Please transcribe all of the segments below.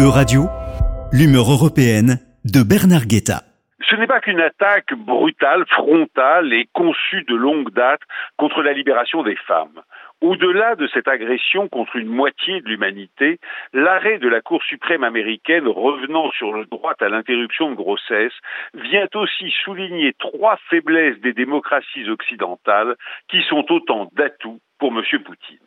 E-Radio, l'humeur européenne de Bernard Guetta. Ce n'est pas qu'une attaque brutale, frontale et conçue de longue date contre la libération des femmes. Au-delà de cette agression contre une moitié de l'humanité, l'arrêt de la Cour suprême américaine revenant sur le droit à l'interruption de grossesse vient aussi souligner trois faiblesses des démocraties occidentales qui sont autant d'atouts pour M. Poutine.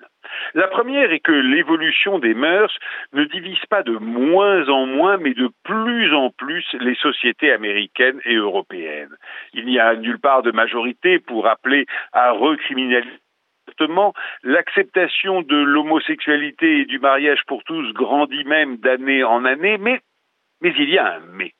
La première est que l'évolution des mœurs ne divise pas de moins en moins, mais de plus en plus les sociétés américaines et européennes. Il n'y a nulle part de majorité pour appeler à recriminaliser l'acceptation de l'homosexualité et du mariage pour tous grandit même d'année en année, mais, mais il y a un mais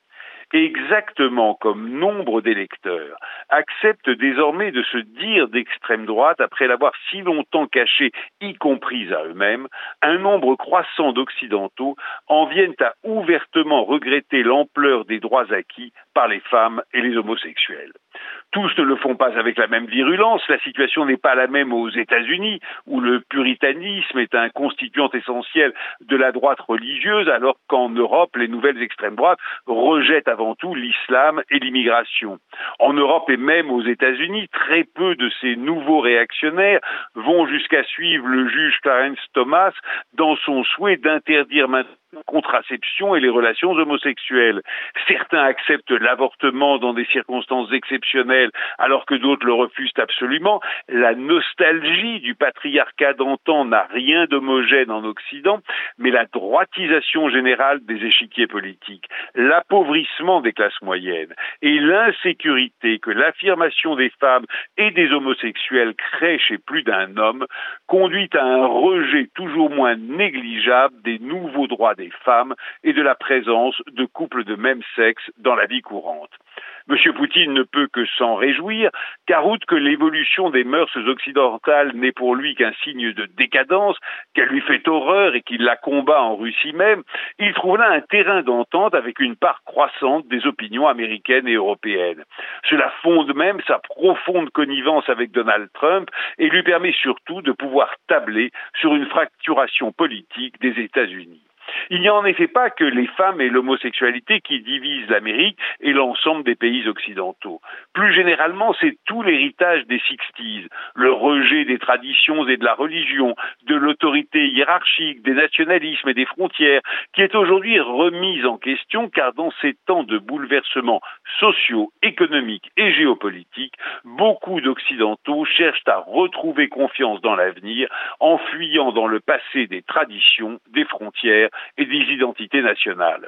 exactement comme nombre d'électeurs acceptent désormais de se dire d'extrême droite après l'avoir si longtemps caché, y compris à eux-mêmes, un nombre croissant d'Occidentaux en viennent à ouvertement regretter l'ampleur des droits acquis par les femmes et les homosexuels. Tous ne le font pas avec la même virulence. La situation n'est pas la même aux États-Unis, où le puritanisme est un constituant essentiel de la droite religieuse, alors qu'en Europe, les nouvelles extrêmes droites rejettent avant tout l'islam et l'immigration. En Europe et même aux États-Unis, très peu de ces nouveaux réactionnaires vont jusqu'à suivre le juge Clarence Thomas dans son souhait d'interdire maintenant contraception et les relations homosexuelles. Certains acceptent l'avortement dans des circonstances exceptionnelles alors que d'autres le refusent absolument. La nostalgie du patriarcat d'antan n'a rien d'homogène en Occident, mais la droitisation générale des échiquiers politiques, l'appauvrissement des classes moyennes et l'insécurité que l'affirmation des femmes et des homosexuels crée chez plus d'un homme conduit à un rejet toujours moins négligeable des nouveaux droits des femmes et de la présence de couples de même sexe dans la vie courante. M. Poutine ne peut que s'en réjouir, car outre que l'évolution des mœurs occidentales n'est pour lui qu'un signe de décadence, qu'elle lui fait horreur et qu'il la combat en Russie même, il trouve là un terrain d'entente avec une part croissante des opinions américaines et européennes. Cela fonde même sa profonde connivence avec Donald Trump et lui permet surtout de pouvoir tabler sur une fracturation politique des États-Unis. Il n'y a en effet pas que les femmes et l'homosexualité qui divisent l'Amérique et l'ensemble des pays occidentaux. Plus généralement, c'est tout l'héritage des Sixties, le rejet des traditions et de la religion, de l'autorité hiérarchique, des nationalismes et des frontières, qui est aujourd'hui remise en question car dans ces temps de bouleversements sociaux, économiques et géopolitiques, beaucoup d'Occidentaux cherchent à retrouver confiance dans l'avenir en fuyant dans le passé des traditions, des frontières et des identités nationales.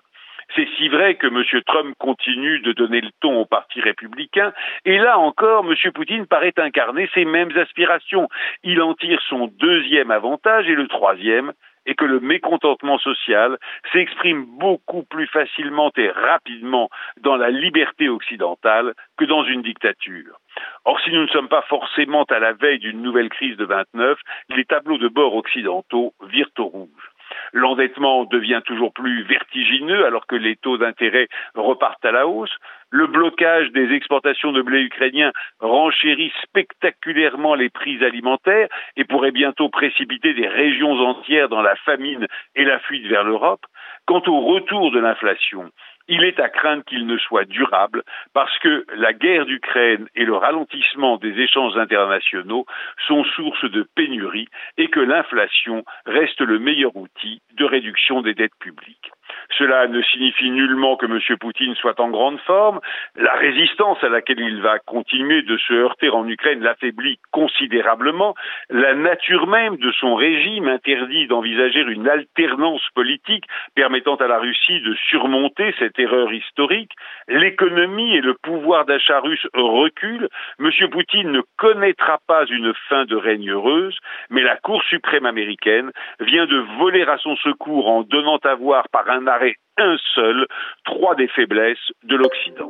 C'est si vrai que M. Trump continue de donner le ton au Parti républicain, et là encore, M. Poutine paraît incarner ces mêmes aspirations. Il en tire son deuxième avantage et le troisième, et que le mécontentement social s'exprime beaucoup plus facilement et rapidement dans la liberté occidentale que dans une dictature. Or, si nous ne sommes pas forcément à la veille d'une nouvelle crise de 29, les tableaux de bord occidentaux virent au rouge. L'endettement devient toujours plus vertigineux alors que les taux d'intérêt repartent à la hausse. Le blocage des exportations de blé ukrainien renchérit spectaculairement les prix alimentaires et pourrait bientôt précipiter des régions entières dans la famine et la fuite vers l'Europe. Quant au retour de l'inflation, il est à craindre qu'il ne soit durable parce que la guerre d'Ukraine et le ralentissement des échanges internationaux sont source de pénurie et que l'inflation reste le meilleur outil de réduction des dettes publiques. Cela ne signifie nullement que M. Poutine soit en grande forme. La résistance à laquelle il va continuer de se heurter en Ukraine l'affaiblit considérablement. La nature même de son régime interdit d'envisager une alternance politique permettant à la Russie de surmonter cette erreur historique. L'économie et le pouvoir d'achat russe reculent. M. Poutine ne connaîtra pas une fin de règne heureuse, mais la Cour suprême américaine vient de voler à son secours en donnant à voir par un arrêt un seul trois des faiblesses de l'Occident.